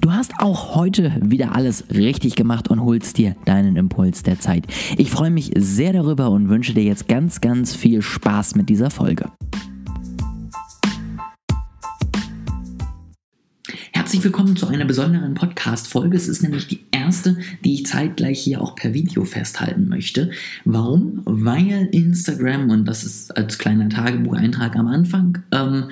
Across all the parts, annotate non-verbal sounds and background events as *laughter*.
Du hast auch heute wieder alles richtig gemacht und holst dir deinen Impuls der Zeit. Ich freue mich sehr darüber und wünsche dir jetzt ganz, ganz viel Spaß mit dieser Folge. Herzlich willkommen zu einer besonderen Podcast-Folge. Es ist nämlich die erste, die ich zeitgleich hier auch per Video festhalten möchte. Warum? Weil Instagram, und das ist als kleiner Tagebucheintrag am Anfang, ähm,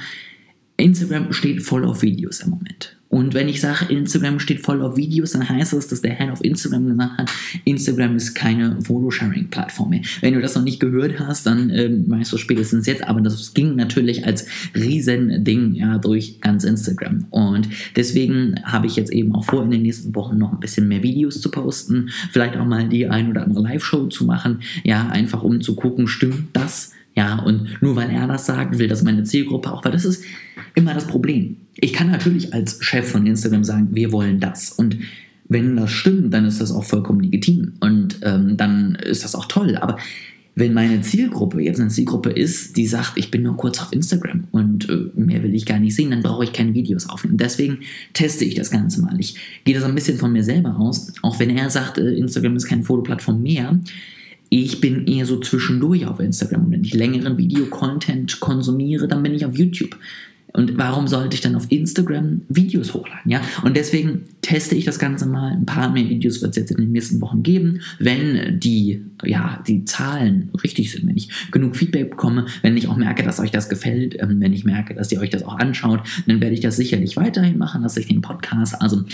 Instagram steht voll auf Videos im Moment. Und wenn ich sage, Instagram steht voll auf Videos, dann heißt das, dass der Head of Instagram gesagt hat, Instagram ist keine Photosharing-Plattform mehr. Wenn du das noch nicht gehört hast, dann ähm, weißt du spätestens jetzt, aber das ging natürlich als Riesending ja, durch ganz Instagram. Und deswegen habe ich jetzt eben auch vor, in den nächsten Wochen noch ein bisschen mehr Videos zu posten, vielleicht auch mal die ein oder andere Live-Show zu machen, ja, einfach um zu gucken, stimmt das? Ja, und nur weil er das sagt, will das meine Zielgruppe auch, weil das ist immer das Problem. Ich kann natürlich als Chef von Instagram sagen, wir wollen das. Und wenn das stimmt, dann ist das auch vollkommen legitim. Und ähm, dann ist das auch toll. Aber wenn meine Zielgruppe jetzt eine Zielgruppe ist, die sagt, ich bin nur kurz auf Instagram und äh, mehr will ich gar nicht sehen, dann brauche ich keine Videos aufnehmen. Deswegen teste ich das Ganze mal. Ich gehe das ein bisschen von mir selber aus. Auch wenn er sagt, äh, Instagram ist keine Fotoplattform mehr, ich bin eher so zwischendurch auf Instagram. Und wenn ich längeren Videocontent konsumiere, dann bin ich auf YouTube. Und warum sollte ich dann auf Instagram Videos hochladen? Ja? Und deswegen teste ich das Ganze mal. Ein paar mehr Videos wird es jetzt in den nächsten Wochen geben. Wenn die, ja, die Zahlen richtig sind, wenn ich genug Feedback bekomme, wenn ich auch merke, dass euch das gefällt, ähm, wenn ich merke, dass ihr euch das auch anschaut, dann werde ich das sicherlich weiterhin machen, dass ich den Podcast, also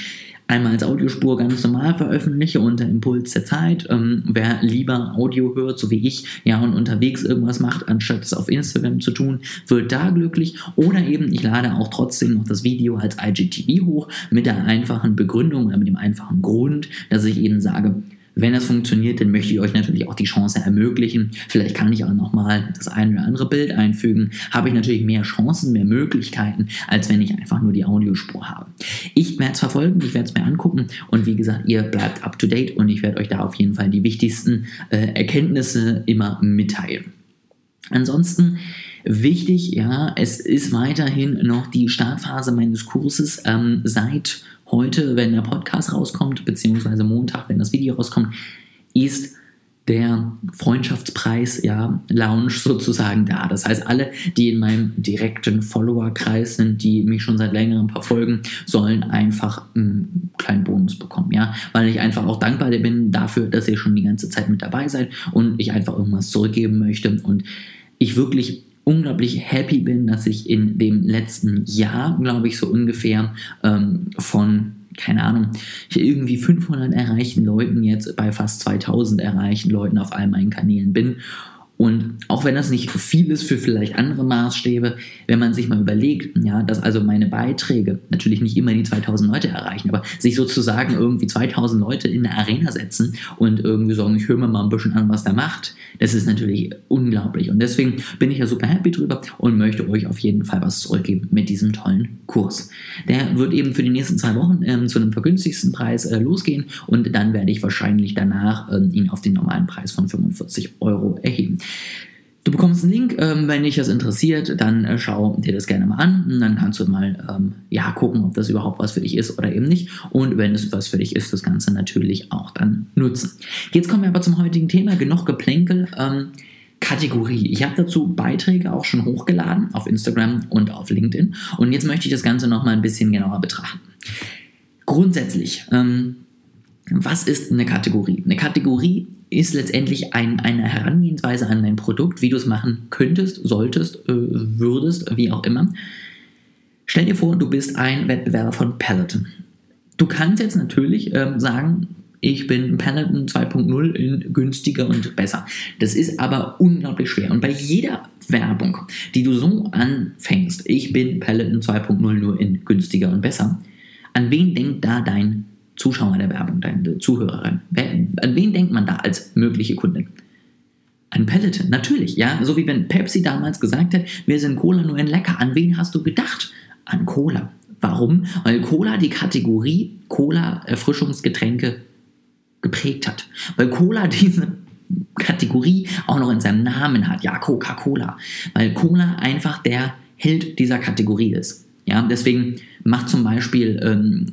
einmal als Audiospur ganz normal veröffentliche unter Impuls der Zeit. Ähm, wer lieber Audio hört, so wie ich, ja, und unterwegs irgendwas macht, anstatt es auf Instagram zu tun, wird da glücklich. Oder eben, ich lade auch trotzdem noch das Video als IGTV hoch mit der einfachen Begründung oder mit dem einfachen Grund, dass ich eben sage, wenn das funktioniert, dann möchte ich euch natürlich auch die Chance ermöglichen. Vielleicht kann ich auch nochmal das eine oder andere Bild einfügen. Habe ich natürlich mehr Chancen, mehr Möglichkeiten, als wenn ich einfach nur die Audiospur habe. Ich werde es verfolgen, ich werde es mir angucken und wie gesagt, ihr bleibt up to date und ich werde euch da auf jeden Fall die wichtigsten äh, Erkenntnisse immer mitteilen. Ansonsten wichtig, ja, es ist weiterhin noch die Startphase meines Kurses ähm, seit heute, wenn der Podcast rauskommt, beziehungsweise Montag, wenn das Video rauskommt, ist der Freundschaftspreis, ja, Lounge sozusagen da. Das heißt, alle, die in meinem direkten Follower-Kreis sind, die mich schon seit längerem verfolgen, sollen einfach einen kleinen Bonus bekommen, ja, weil ich einfach auch dankbar bin dafür, dass ihr schon die ganze Zeit mit dabei seid und ich einfach irgendwas zurückgeben möchte und ich wirklich unglaublich happy bin, dass ich in dem letzten Jahr, glaube ich, so ungefähr ähm, von keine Ahnung, irgendwie 500 erreichten Leuten jetzt bei fast 2000 erreichten Leuten auf all meinen Kanälen bin und auch wenn das nicht viel ist für vielleicht andere Maßstäbe, wenn man sich mal überlegt, ja, dass also meine Beiträge natürlich nicht immer die 2000 Leute erreichen, aber sich sozusagen irgendwie 2000 Leute in eine Arena setzen und irgendwie sagen, ich höre mir mal ein bisschen an, was der macht, das ist natürlich unglaublich. Und deswegen bin ich ja super happy drüber und möchte euch auf jeden Fall was zurückgeben mit diesem tollen Kurs. Der wird eben für die nächsten zwei Wochen ähm, zu einem vergünstigsten Preis äh, losgehen und dann werde ich wahrscheinlich danach ähm, ihn auf den normalen Preis von 45 Euro erheben. Du bekommst einen Link, ähm, wenn dich das interessiert, dann äh, schau dir das gerne mal an und dann kannst du mal ähm, ja, gucken, ob das überhaupt was für dich ist oder eben nicht. Und wenn es was für dich ist, das Ganze natürlich auch dann nutzen. Jetzt kommen wir aber zum heutigen Thema, genug Geplänkel. Ähm, Kategorie. Ich habe dazu Beiträge auch schon hochgeladen auf Instagram und auf LinkedIn. Und jetzt möchte ich das Ganze nochmal ein bisschen genauer betrachten. Grundsätzlich, ähm, was ist eine Kategorie? Eine Kategorie ist letztendlich ein, eine Herangehensweise an dein Produkt, wie du es machen könntest, solltest, äh, würdest, wie auch immer. Stell dir vor, du bist ein Wettbewerber von Peloton. Du kannst jetzt natürlich ähm, sagen, ich bin Peloton 2.0 in günstiger und besser. Das ist aber unglaublich schwer. Und bei jeder Werbung, die du so anfängst, ich bin Peloton 2.0 nur in günstiger und besser, an wen denkt da dein Zuschauer der Werbung, deine Zuhörerin. An wen denkt man da als mögliche Kundin? An Peloton, natürlich, ja. So wie wenn Pepsi damals gesagt hat, wir sind Cola nur in lecker. An wen hast du gedacht? An Cola. Warum? Weil Cola die Kategorie Cola Erfrischungsgetränke geprägt hat. Weil Cola *laughs* diese Kategorie auch noch in seinem Namen hat. Ja, Coca-Cola. Weil Cola einfach der Held dieser Kategorie ist. Ja, deswegen macht zum Beispiel ähm,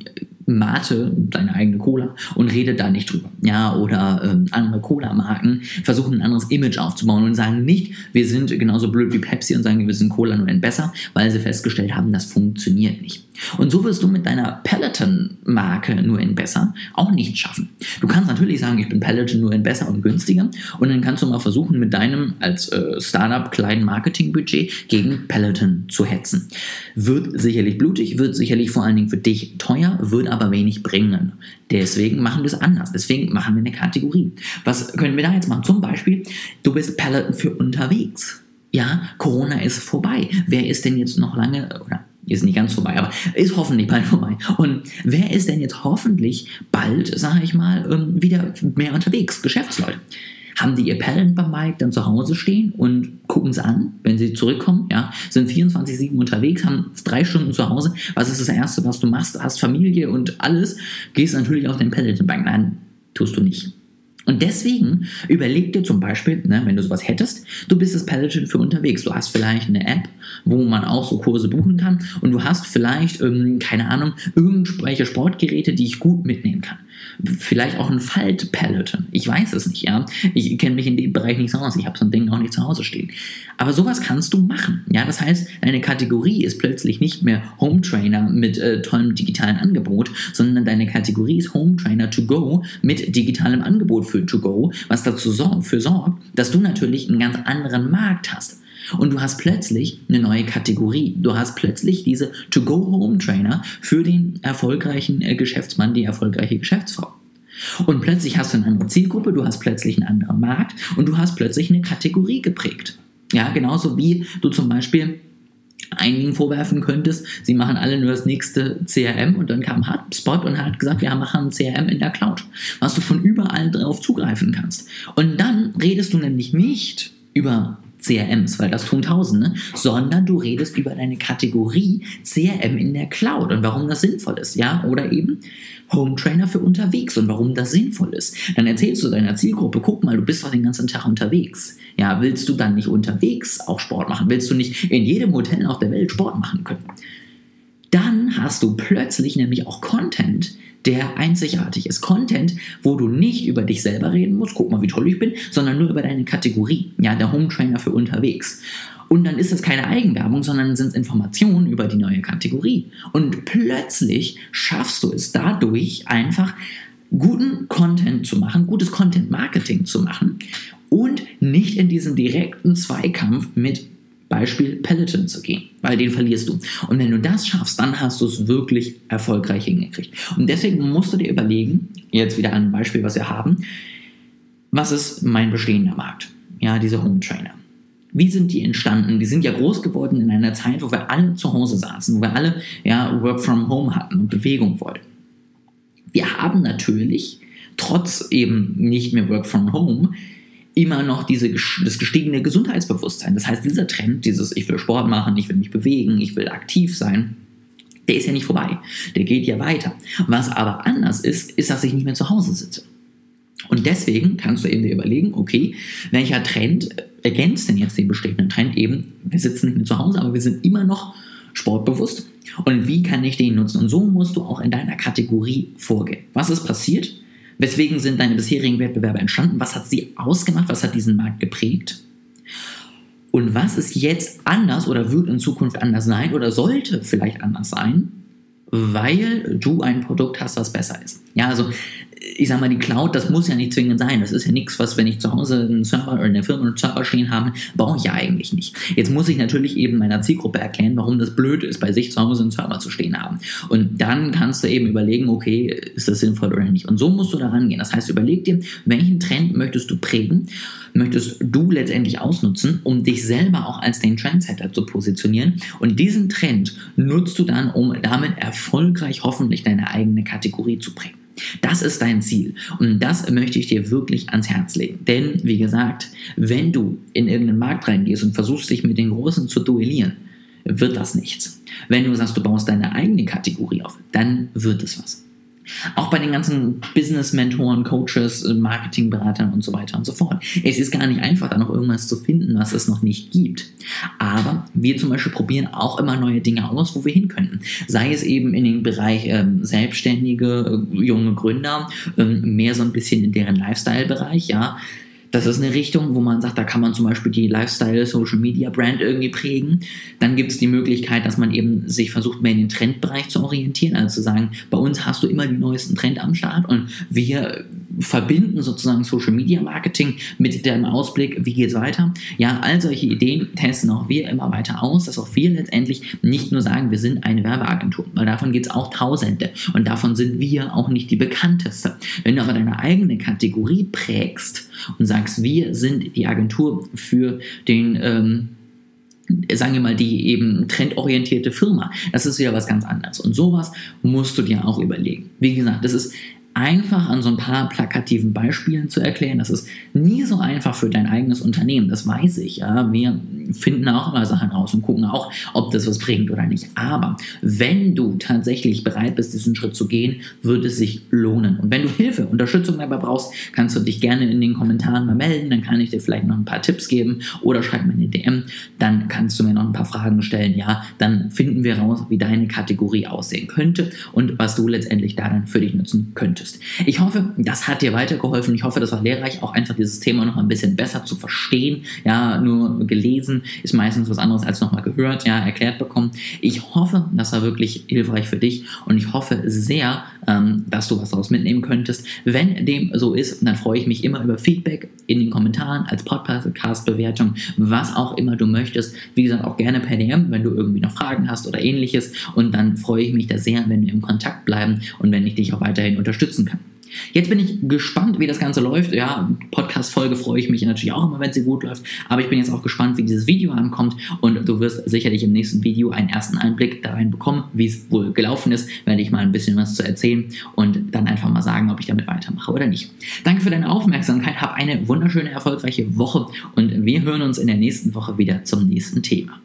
Mate, deine eigene Cola, und redet da nicht drüber. Ja, oder ähm, andere Cola-Marken versuchen ein anderes Image aufzubauen und sagen nicht, wir sind genauso blöd wie Pepsi und sagen, wir sind Cola nur ein besser, weil sie festgestellt haben, das funktioniert nicht. Und so wirst du mit deiner Peloton-Marke nur in besser auch nicht schaffen. Du kannst natürlich sagen, ich bin Peloton nur in besser und günstiger und dann kannst du mal versuchen, mit deinem als äh, Startup kleinen Marketingbudget gegen Peloton zu hetzen. Wird sicherlich blutig, wird sicherlich vor allen Dingen für dich teuer, wird aber wenig bringen. Deswegen machen wir es anders. Deswegen machen wir eine Kategorie. Was können wir da jetzt machen? Zum Beispiel, du bist Peloton für unterwegs. Ja, Corona ist vorbei. Wer ist denn jetzt noch lange, oder ist nicht ganz vorbei, aber ist hoffentlich bald vorbei. Und wer ist denn jetzt hoffentlich bald, sage ich mal, ähm, wieder mehr unterwegs? Geschäftsleute. Haben die ihr Mike dann zu Hause stehen und gucken es an, wenn sie zurückkommen, ja, sind 24-7 unterwegs, haben drei Stunden zu Hause. Was ist das Erste, was du machst? Hast Familie und alles, gehst natürlich auf den Peloton-Bank. Nein, tust du nicht. Und deswegen überleg dir zum Beispiel, ne, wenn du sowas hättest, du bist das Peloton für unterwegs. Du hast vielleicht eine App, wo man auch so Kurse buchen kann und du hast vielleicht, ähm, keine Ahnung, irgendwelche Sportgeräte, die ich gut mitnehmen kann. Vielleicht auch ein Falt-Peloton. Ich weiß es nicht, ja. Ich kenne mich in dem Bereich nicht so aus. Ich habe so ein Ding auch nicht zu Hause stehen. Aber sowas kannst du machen. Ja, das heißt, deine Kategorie ist plötzlich nicht mehr Home Trainer mit äh, tollem digitalen Angebot, sondern deine Kategorie ist Home Trainer to go mit digitalem Angebot für to go, was dazu sor für sorgt, dass du natürlich einen ganz anderen Markt hast. Und du hast plötzlich eine neue Kategorie. Du hast plötzlich diese To-Go-Home-Trainer für den erfolgreichen äh, Geschäftsmann, die erfolgreiche Geschäftsfrau. Und plötzlich hast du eine andere Zielgruppe, du hast plötzlich einen anderen Markt und du hast plötzlich eine Kategorie geprägt. Ja, genauso wie du zum Beispiel einigen vorwerfen könntest, sie machen alle nur das nächste CRM und dann kam HubSpot und hat gesagt, wir machen ein CRM in der Cloud, was du von überall drauf zugreifen kannst. Und dann redest du nämlich nicht über CRMs, weil das tun Tausende, sondern du redest über deine Kategorie CRM in der Cloud und warum das sinnvoll ist, ja, oder eben Home Trainer für unterwegs und warum das sinnvoll ist. Dann erzählst du deiner Zielgruppe, guck mal, du bist doch den ganzen Tag unterwegs. Ja, willst du dann nicht unterwegs auch Sport machen? Willst du nicht in jedem Hotel auf der Welt Sport machen können? Dann hast du plötzlich nämlich auch Content, der einzigartig ist. Content, wo du nicht über dich selber reden musst, guck mal, wie toll ich bin, sondern nur über deine Kategorie, ja, der Home Trainer für unterwegs. Und dann ist das keine Eigenwerbung, sondern sind Informationen über die neue Kategorie. Und plötzlich schaffst du es dadurch einfach, guten Content zu machen, gutes Content-Marketing zu machen und nicht in diesen direkten Zweikampf mit Beispiel Peloton zu gehen, weil den verlierst du. Und wenn du das schaffst, dann hast du es wirklich erfolgreich hingekriegt. Und deswegen musst du dir überlegen, jetzt wieder ein Beispiel, was wir haben, was ist mein bestehender Markt? Ja, diese Home Trainer. Wie sind die entstanden? Die sind ja groß geworden in einer Zeit, wo wir alle zu Hause saßen, wo wir alle ja, Work from Home hatten und Bewegung wollten. Wir haben natürlich, trotz eben nicht mehr Work from Home, immer noch diese, das gestiegene Gesundheitsbewusstsein. Das heißt, dieser Trend, dieses ich will Sport machen, ich will mich bewegen, ich will aktiv sein, der ist ja nicht vorbei. Der geht ja weiter. Was aber anders ist, ist, dass ich nicht mehr zu Hause sitze. Und deswegen kannst du eben dir überlegen, okay, welcher Trend ergänzt denn jetzt den bestehenden Trend eben? Wir sitzen nicht mehr zu Hause, aber wir sind immer noch sportbewusst. Und wie kann ich den nutzen? Und so musst du auch in deiner Kategorie vorgehen. Was ist passiert? Weswegen sind deine bisherigen Wettbewerber entstanden? Was hat sie ausgemacht? Was hat diesen Markt geprägt? Und was ist jetzt anders oder wird in Zukunft anders sein oder sollte vielleicht anders sein, weil du ein Produkt hast, was besser ist? Ja, also ich sag mal, die Cloud, das muss ja nicht zwingend sein. Das ist ja nichts, was, wenn ich zu Hause einen Server oder eine Firma einen Server stehen habe, brauche ich ja eigentlich nicht. Jetzt muss ich natürlich eben meiner Zielgruppe erklären, warum das blöd ist, bei sich zu Hause einen Server zu stehen haben. Und dann kannst du eben überlegen, okay, ist das sinnvoll oder nicht. Und so musst du da rangehen. Das heißt, überleg dir, welchen Trend möchtest du prägen, möchtest du letztendlich ausnutzen, um dich selber auch als den Trendsetter zu positionieren. Und diesen Trend nutzt du dann, um damit erfolgreich hoffentlich deine eigene Kategorie zu prägen. Das ist dein Ziel. Und das möchte ich dir wirklich ans Herz legen. Denn, wie gesagt, wenn du in irgendeinen Markt reingehst und versuchst, dich mit den Großen zu duellieren, wird das nichts. Wenn du sagst, du baust deine eigene Kategorie auf, dann wird es was. Auch bei den ganzen Business-Mentoren, Coaches, Marketingberatern und so weiter und so fort. Es ist gar nicht einfach, da noch irgendwas zu finden, was es noch nicht gibt. Aber wir zum Beispiel probieren auch immer neue Dinge aus, wo wir hin könnten. Sei es eben in den Bereich ähm, Selbstständige, äh, junge Gründer, ähm, mehr so ein bisschen in deren Lifestyle-Bereich, ja das ist eine Richtung, wo man sagt, da kann man zum Beispiel die Lifestyle Social Media Brand irgendwie prägen. Dann gibt es die Möglichkeit, dass man eben sich versucht, mehr in den Trendbereich zu orientieren. Also zu sagen, bei uns hast du immer die neuesten Trend am Start und wir verbinden sozusagen Social Media Marketing mit dem Ausblick, wie geht es weiter. Ja, all solche Ideen testen auch wir immer weiter aus, dass auch wir letztendlich nicht nur sagen, wir sind eine Werbeagentur, weil davon gibt es auch Tausende und davon sind wir auch nicht die bekannteste. Wenn du aber deine eigene Kategorie prägst und sagst, wir sind die Agentur für den, ähm, sagen wir mal, die eben trendorientierte Firma. Das ist ja was ganz anderes. Und sowas musst du dir auch überlegen. Wie gesagt, das ist einfach an so ein paar plakativen Beispielen zu erklären. Das ist nie so einfach für dein eigenes Unternehmen, das weiß ich. Ja. Wir finden auch immer Sachen raus und gucken auch, ob das was bringt oder nicht. Aber wenn du tatsächlich bereit bist, diesen Schritt zu gehen, wird es sich lohnen. Und wenn du Hilfe, Unterstützung dabei brauchst, kannst du dich gerne in den Kommentaren mal melden. Dann kann ich dir vielleicht noch ein paar Tipps geben oder schreib mir eine DM. Dann kannst du mir noch ein paar Fragen stellen. Ja, dann finden wir raus, wie deine Kategorie aussehen könnte und was du letztendlich da dann für dich nutzen könntest. Ich hoffe, das hat dir weitergeholfen. Ich hoffe, das war lehrreich, auch einfach dieses Thema noch ein bisschen besser zu verstehen. Ja, nur gelesen ist meistens was anderes als nochmal gehört, ja, erklärt bekommen. Ich hoffe, das war wirklich hilfreich für dich und ich hoffe sehr, ähm, dass du was daraus mitnehmen könntest. Wenn dem so ist, dann freue ich mich immer über Feedback in den Kommentaren, als Podcast-Bewertung, was auch immer du möchtest. Wie gesagt, auch gerne per DM, wenn du irgendwie noch Fragen hast oder ähnliches. Und dann freue ich mich da sehr, wenn wir im Kontakt bleiben und wenn ich dich auch weiterhin unterstützen kann. Jetzt bin ich gespannt, wie das Ganze läuft. Ja, Podcast-Folge freue ich mich natürlich auch immer, wenn sie gut läuft. Aber ich bin jetzt auch gespannt, wie dieses Video ankommt. Und du wirst sicherlich im nächsten Video einen ersten Einblick da rein bekommen, wie es wohl gelaufen ist. Werde ich mal ein bisschen was zu erzählen und dann einfach mal sagen, ob ich damit weitermache oder nicht. Danke für deine Aufmerksamkeit. Hab eine wunderschöne, erfolgreiche Woche und wir hören uns in der nächsten Woche wieder zum nächsten Thema.